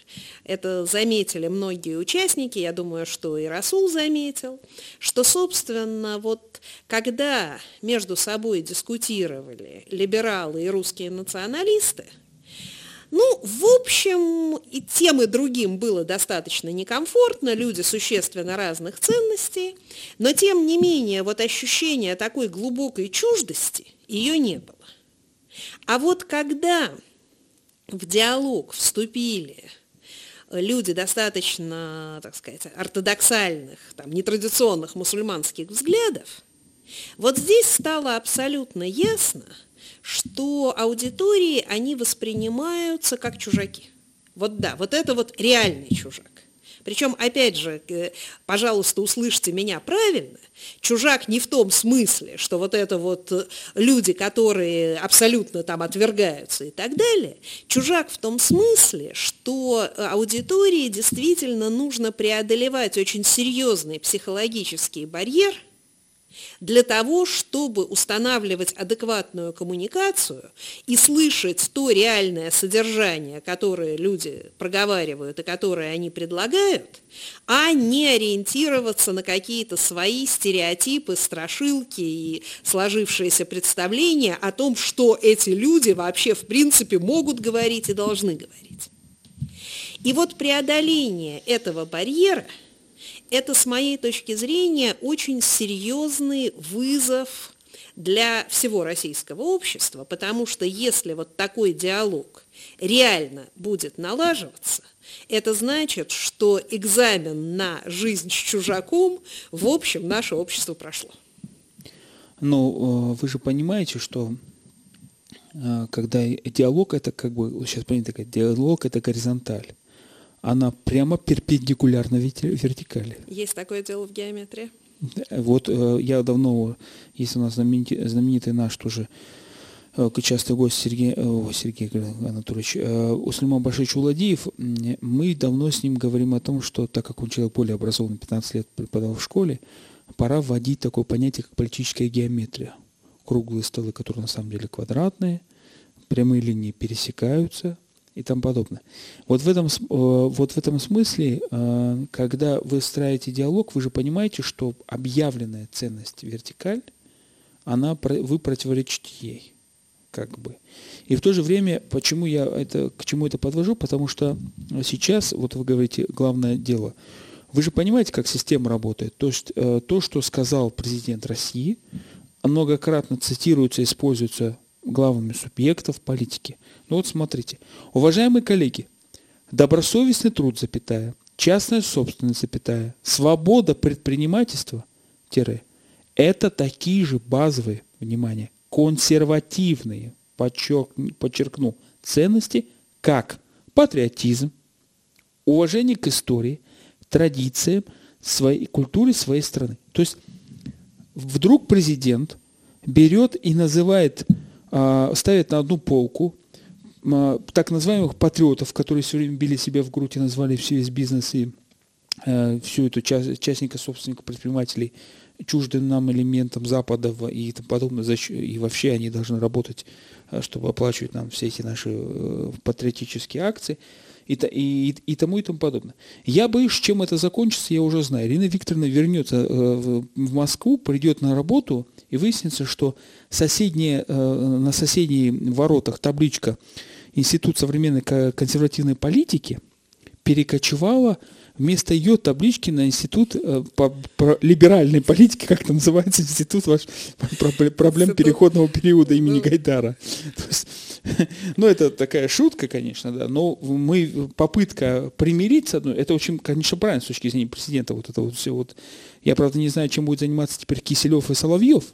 это заметили многие участники, я думаю, что и Расул заметил, что, собственно, вот когда между собой дискутировали либералы и русские националисты, ну, в общем, и тем, и другим было достаточно некомфортно, люди существенно разных ценностей, но тем не менее вот ощущение такой глубокой чуждости ее не было. А вот когда в диалог вступили люди достаточно, так сказать, ортодоксальных, там, нетрадиционных мусульманских взглядов, вот здесь стало абсолютно ясно – что аудитории, они воспринимаются как чужаки. Вот да, вот это вот реальный чужак. Причем, опять же, э, пожалуйста, услышьте меня правильно, чужак не в том смысле, что вот это вот э, люди, которые абсолютно там отвергаются и так далее. Чужак в том смысле, что аудитории действительно нужно преодолевать очень серьезный психологический барьер – для того, чтобы устанавливать адекватную коммуникацию и слышать то реальное содержание, которое люди проговаривают и которое они предлагают, а не ориентироваться на какие-то свои стереотипы, страшилки и сложившиеся представления о том, что эти люди вообще в принципе могут говорить и должны говорить. И вот преодоление этого барьера – это, с моей точки зрения, очень серьезный вызов для всего российского общества, потому что если вот такой диалог реально будет налаживаться, это значит, что экзамен на жизнь с чужаком, в общем, наше общество прошло. Но э, вы же понимаете, что э, когда диалог это как бы, сейчас понятно, диалог это горизонталь она прямо перпендикулярна вертикали. Есть такое дело в геометрии? Вот э, я давно, есть у нас знаменитый, знаменитый наш тоже э, частый гость Сергей, о, Сергей Анатольевич, э, Услиман Башевич Уладиев, мы давно с ним говорим о том, что так как он человек более образованный, 15 лет преподавал в школе, пора вводить такое понятие, как политическая геометрия. Круглые столы, которые на самом деле квадратные, прямые линии пересекаются – и тому подобное. Вот в этом, э, вот в этом смысле, э, когда вы строите диалог, вы же понимаете, что объявленная ценность вертикаль, она, вы противоречите ей. Как бы. И в то же время, почему я это, к чему это подвожу, потому что сейчас, вот вы говорите, главное дело, вы же понимаете, как система работает. То есть э, то, что сказал президент России, многократно цитируется, используется главами субъектов политики. Ну вот смотрите. Уважаемые коллеги, добросовестный труд, запятая, частная собственность, запятая, свобода предпринимательства, тире, это такие же базовые, внимание, консервативные, подчеркну, подчеркну, ценности, как патриотизм, уважение к истории, традициям, своей культуре своей страны. То есть вдруг президент берет и называет, а, ставит на одну полку а, так называемых патриотов, которые все время били себя в грудь и назвали все весь бизнес и э, всю эту часть, частника, собственника, предпринимателей чуждым нам элементом Запада и тому подобное, и вообще они должны работать, э, чтобы оплачивать нам все эти наши э, патриотические акции и, и, и тому и тому подобное. Я боюсь, чем это закончится, я уже знаю. Ирина Викторовна вернется в Москву, придет на работу, и выяснится, что соседние, на соседних воротах табличка Институт современной консервативной политики перекочевала вместо ее таблички на институт э, по, по либеральной политики, как это называется, институт ваш, *laughs* про, проблем переходного периода имени Гайдара. Есть, *laughs* ну, это такая шутка, конечно, да, но мы, попытка примириться, ну, это очень, конечно, правильно с точки зрения президента, вот это вот все вот. Я, правда, не знаю, чем будет заниматься теперь Киселев и Соловьев,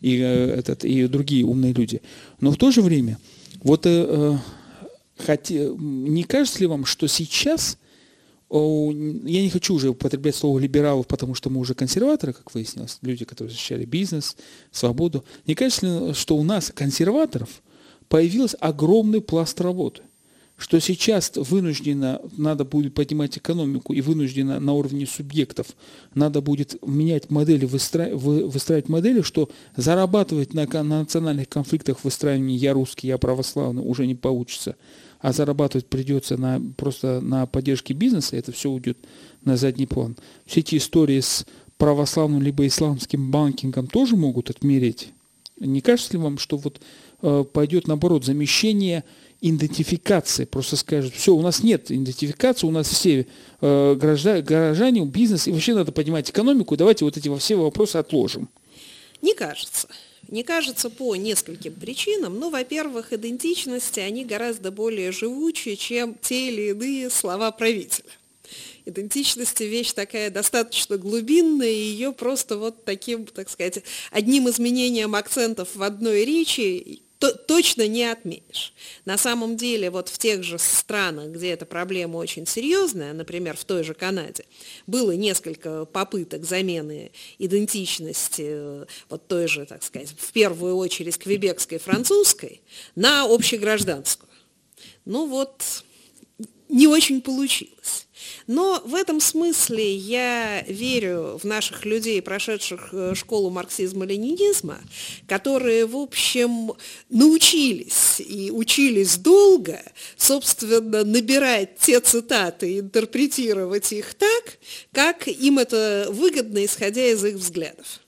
и, э, этот, и другие умные люди. Но в то же время, вот э, э хоть, не кажется ли вам, что сейчас я не хочу уже употреблять слово либералов, потому что мы уже консерваторы, как выяснилось, люди, которые защищали бизнес, свободу. Не кажется ли, что у нас, консерваторов, появился огромный пласт работы? Что сейчас вынужденно надо будет поднимать экономику и вынужденно на уровне субъектов надо будет менять модели, выстраивать, выстраивать модели, что зарабатывать на, на национальных конфликтах выстраивания «я русский, я православный» уже не получится – а зарабатывать придется на, просто на поддержке бизнеса, это все уйдет на задний план. Все эти истории с православным либо исламским банкингом тоже могут отмереть. Не кажется ли вам, что вот пойдет наоборот замещение идентификации, просто скажут, все, у нас нет идентификации, у нас все э, граждане, горожане, бизнес, и вообще надо поднимать экономику, давайте вот эти все вопросы отложим. Не кажется. Не кажется по нескольким причинам. Ну, во-первых, идентичности, они гораздо более живучие, чем те или иные слова правителя. Идентичность – вещь такая достаточно глубинная, и ее просто вот таким, так сказать, одним изменением акцентов в одной речи то, точно не отменишь. На самом деле, вот в тех же странах, где эта проблема очень серьезная, например, в той же Канаде, было несколько попыток замены идентичности э, вот той же, так сказать, в первую очередь квебекской французской на общегражданскую. Ну вот, не очень получилось. Но в этом смысле я верю в наших людей, прошедших э, школу марксизма-ленинизма, которые, в общем, научились и учились долго, собственно, набирать те цитаты интерпретировать их так, как им это выгодно, исходя из их взглядов.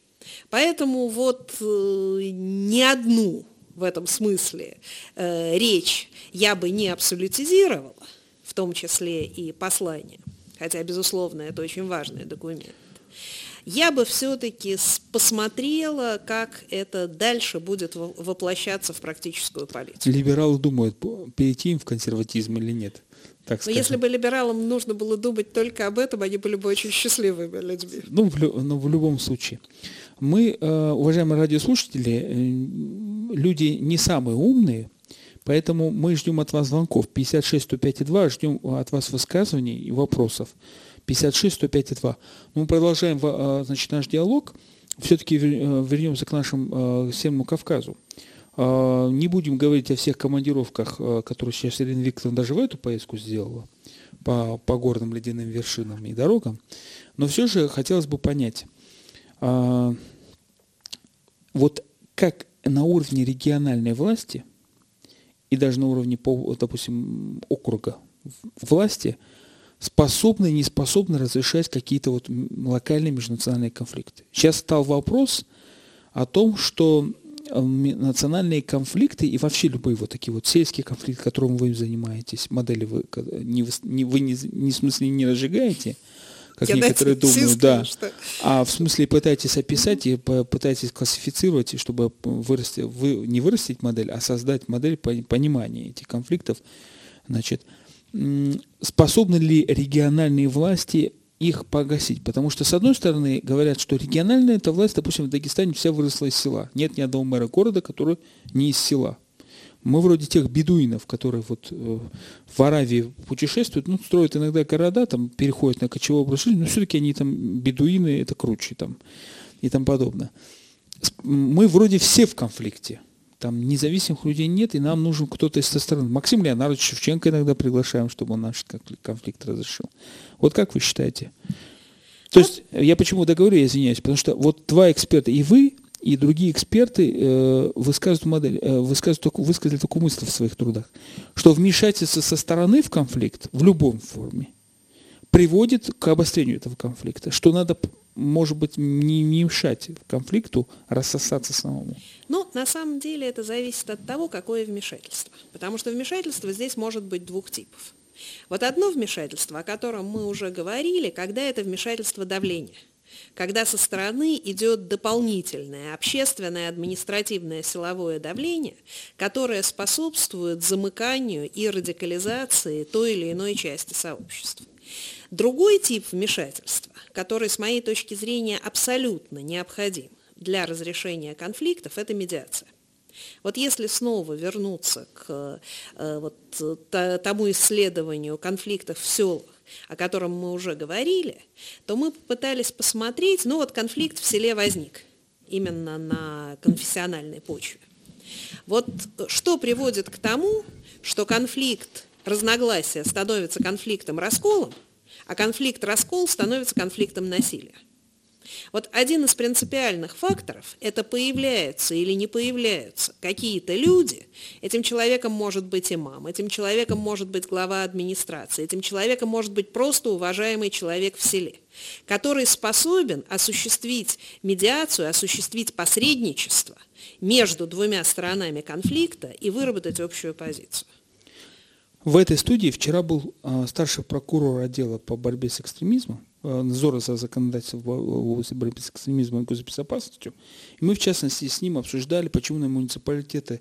Поэтому вот э, ни одну в этом смысле э, речь я бы не абсолютизировала, том числе и послание, хотя, безусловно, это очень важный документ. Я бы все-таки посмотрела, как это дальше будет воплощаться в практическую политику. Либералы думают, перейти им в консерватизм или нет. Так Но если бы либералам нужно было думать только об этом, они были бы очень счастливыми людьми. Ну, в, ну, в любом случае. Мы, э, уважаемые радиослушатели, э, люди не самые умные, Поэтому мы ждем от вас звонков 56 105 2, ждем от вас высказываний и вопросов. 56 105 2. Мы продолжаем а, значит, наш диалог. Все-таки э, вернемся к нашему Северному Кавказу. Не будем говорить о всех командировках, э, которые сейчас Ирина Викторовна даже в эту поездку сделала по, по горным ледяным вершинам и дорогам. Но все же хотелось бы понять, вот как на уровне региональной власти – и даже на уровне, допустим, округа власти способны и не способны разрешать какие-то вот локальные межнациональные конфликты. Сейчас стал вопрос о том, что э, национальные конфликты и вообще любые вот такие вот сельские конфликты, которым вы занимаетесь, модели вы не, вы не, не в смысле не разжигаете, как Я некоторые думают, да. Что... А в смысле пытаетесь описать и пытаетесь классифицировать, чтобы вырасти, вы, не вырастить модель, а создать модель понимания этих конфликтов. Значит, способны ли региональные власти их погасить. Потому что, с одной стороны, говорят, что региональная эта власть, допустим, в Дагестане вся выросла из села. Нет ни одного мэра города, который не из села. Мы вроде тех бедуинов, которые вот э, в Аравии путешествуют, ну, строят иногда города, там переходят на кочевой образ жизни, но все-таки они там бедуины, это круче там и тому подобное. Мы вроде все в конфликте. Там независимых людей нет, и нам нужен кто-то со стороны. Максим Леонардович Шевченко иногда приглашаем, чтобы он наш конфликт разрешил. Вот как вы считаете? То есть, я почему договорю, я извиняюсь, потому что вот два эксперта, и вы, и другие эксперты э, высказывают, модель, э, высказывают, только, высказали такую мысль в своих трудах, что вмешательство со стороны в конфликт в любом форме приводит к обострению этого конфликта, что надо, может быть, не, не мешать конфликту рассосаться самому. Ну, на самом деле это зависит от того, какое вмешательство. Потому что вмешательство здесь может быть двух типов. Вот одно вмешательство, о котором мы уже говорили, когда это вмешательство давления когда со стороны идет дополнительное общественное, административное силовое давление, которое способствует замыканию и радикализации той или иной части сообщества. Другой тип вмешательства, который, с моей точки зрения, абсолютно необходим для разрешения конфликтов, это медиация. Вот если снова вернуться к э, вот, тому исследованию конфликтов в селах, о котором мы уже говорили, то мы попытались посмотреть, ну вот конфликт в селе возник именно на конфессиональной почве. Вот что приводит к тому, что конфликт разногласия становится конфликтом расколом, а конфликт-раскол становится конфликтом насилия. Вот один из принципиальных факторов – это появляются или не появляются какие-то люди. Этим человеком может быть имам, этим человеком может быть глава администрации, этим человеком может быть просто уважаемый человек в селе, который способен осуществить медиацию, осуществить посредничество между двумя сторонами конфликта и выработать общую позицию. В этой студии вчера был а, старший прокурор отдела по борьбе с экстремизмом надзора за законодательством в области борьбы с экстремизмом и госбезопасностью. И мы, в частности, с ним обсуждали, почему на муниципалитеты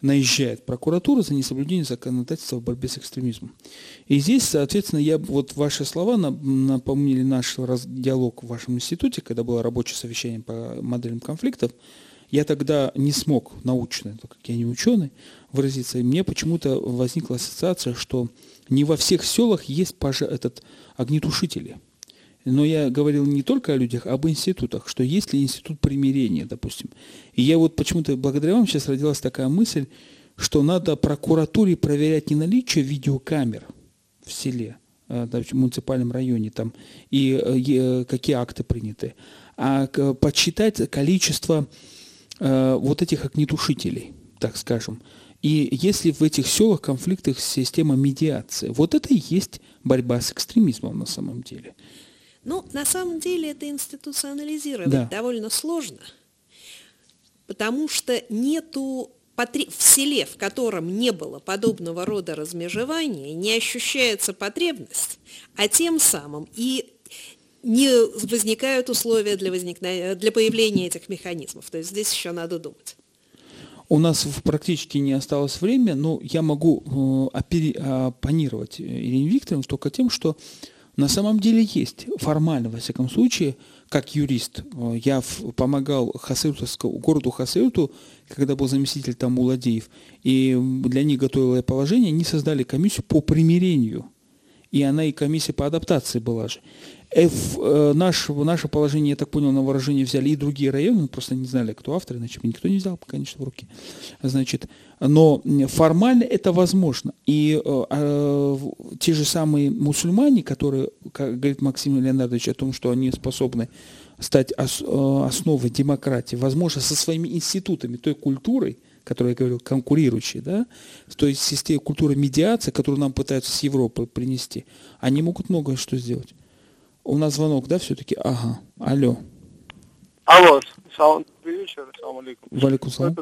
наезжает прокуратура за несоблюдение законодательства в борьбе с экстремизмом. И здесь, соответственно, я вот ваши слова напомнили наш раз, диалог в вашем институте, когда было рабочее совещание по моделям конфликтов. Я тогда не смог научно, так как я не ученый, выразиться. И мне почему-то возникла ассоциация, что не во всех селах есть пожар, этот огнетушители – но я говорил не только о людях, а об институтах, что есть ли институт примирения, допустим. И я вот почему-то благодаря вам сейчас родилась такая мысль, что надо прокуратуре проверять не наличие видеокамер в селе, э, в муниципальном районе там, и э, э, какие акты приняты, а подсчитать количество вот этих огнетушителей, так скажем. И если в этих селах конфликтах система медиации, вот это и есть борьба с экстремизмом на самом деле. Ну, на самом деле это институционализировать да. довольно сложно, потому что нету в селе, в котором не было подобного рода размежевания, не ощущается потребность, а тем самым и не возникают условия для, возникновения, для появления этих механизмов. То есть здесь еще надо думать. У нас практически не осталось времени, но я могу э, оппонировать Ирине Викторовне только тем, что на самом деле есть, формально, во всяком случае, как юрист. Э, я помогал Хасыртовскому, городу Хасырту, когда был заместитель там Муладеев, и для них готовил я положение, они создали комиссию по примирению. И она и комиссия по адаптации была же. F, э, наш, наше положение, я так понял, на выражение взяли и другие районы, просто не знали, кто автор, иначе бы никто не взял, конечно, в руки. Значит, но формально это возможно. И э, э, те же самые мусульмане, которые, как говорит Максим Леонардович о том, что они способны стать ос, э, основой демократии, возможно, со своими институтами, той культурой, которую я говорил, конкурирующей, да, то есть системой культуры медиации, которую нам пытаются с Европы принести, они могут многое что сделать. У нас звонок, да, все-таки? Ага. Алло. Алло, салам, вечер, салам алейкум. Валикум салам.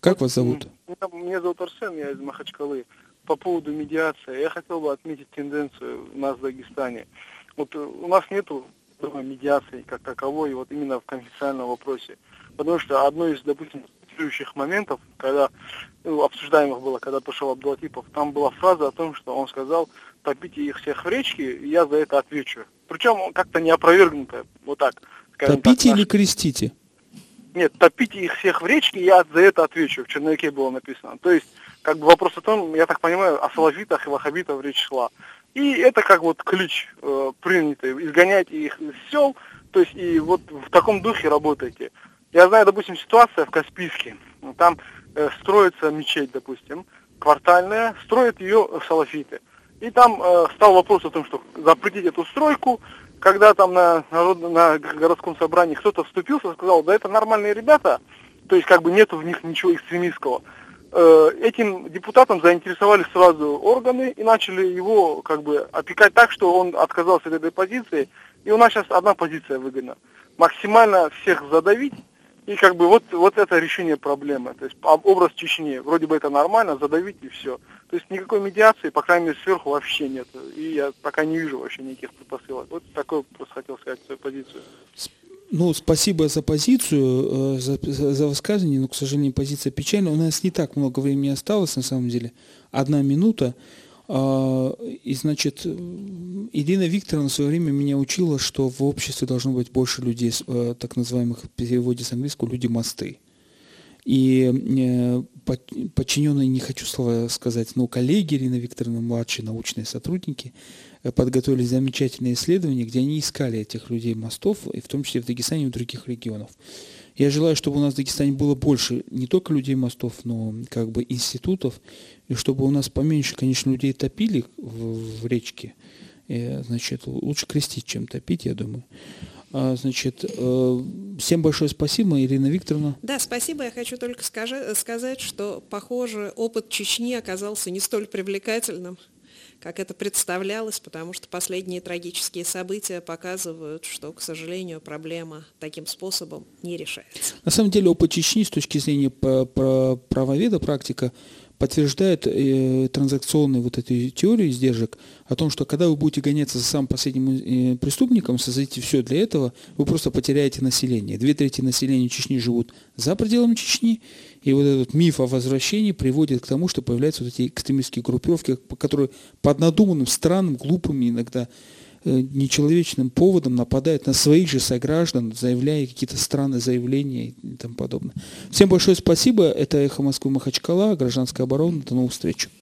Как вас зовут? Меня зовут Арсен, я из Махачкалы. По поводу медиации, я хотел бы отметить тенденцию у нас в Дагестане. Вот э, у нас нету медиации как таковой, вот именно в конфиденциальном вопросе. Потому что одно из, допустим, следующих моментов, когда ну, обсуждаемых было, когда пошел Абдулатипов, там была фраза о том, что он сказал, топите их всех в речке, и я за это отвечу. Причем как-то не опровергнутое, вот так. Топите так, или крестите? Нет, топите их всех в речке, я за это отвечу. В черновике было написано. То есть, как бы вопрос о том, я так понимаю, о салафитах и ваххабитах речь шла. И это как вот ключ э, принятый, изгонять их из сел, то есть и вот в таком духе работаете. Я знаю, допустим, ситуация в Каспийске. Там э, строится мечеть, допустим, квартальная, строят ее салафиты. И там э, стал вопрос о том, что запретить эту стройку, когда там на, народ, на городском собрании кто-то вступился, сказал, да это нормальные ребята, то есть как бы нету в них ничего экстремистского. Э, этим депутатом заинтересовались сразу органы и начали его как бы опекать так, что он отказался от этой позиции, и у нас сейчас одна позиция выгодна. Максимально всех задавить, и как бы вот, вот это решение проблемы. То есть образ Чечни, вроде бы это нормально, задавить и все. То есть никакой медиации, по крайней мере, сверху вообще нет. И я пока не вижу вообще никаких предпосылок. Вот такой просто хотел сказать свою позицию. Ну, спасибо за позицию, э, за, за, высказывание, но, к сожалению, позиция печальная. У нас не так много времени осталось, на самом деле. Одна минута. А, и, значит, Ирина Викторовна в свое время меня учила, что в обществе должно быть больше людей, э, так называемых в переводе с английского, люди-мосты. И э, подчиненные, не хочу слова сказать, но коллеги Ирины Викторовны, младшие научные сотрудники, э, подготовили замечательные исследования, где они искали этих людей-мостов, и в том числе в Дагестане и в других регионах. Я желаю, чтобы у нас в Дагестане было больше не только людей-мостов, но как бы институтов, и чтобы у нас поменьше, конечно, людей топили в, в речке. И, значит, лучше крестить, чем топить, я думаю. А, значит, э, всем большое спасибо, Ирина Викторовна. Да, спасибо. Я хочу только скажи, сказать, что, похоже, опыт Чечни оказался не столь привлекательным, как это представлялось, потому что последние трагические события показывают, что, к сожалению, проблема таким способом не решается. На самом деле опыт Чечни с точки зрения правоведа, практика, подтверждает э, транзакционную вот эту теорию издержек о том, что когда вы будете гоняться за самым последним э, преступником, создадите все для этого, вы просто потеряете население. Две трети населения Чечни живут за пределами Чечни, и вот этот миф о возвращении приводит к тому, что появляются вот эти экстремистские группировки, которые под надуманным, странным, глупыми иногда нечеловечным поводом нападает на своих же сограждан, заявляя какие-то странные заявления и тому подобное. Всем большое спасибо. Это «Эхо Москвы Махачкала», «Гражданская оборона». До новых встреч.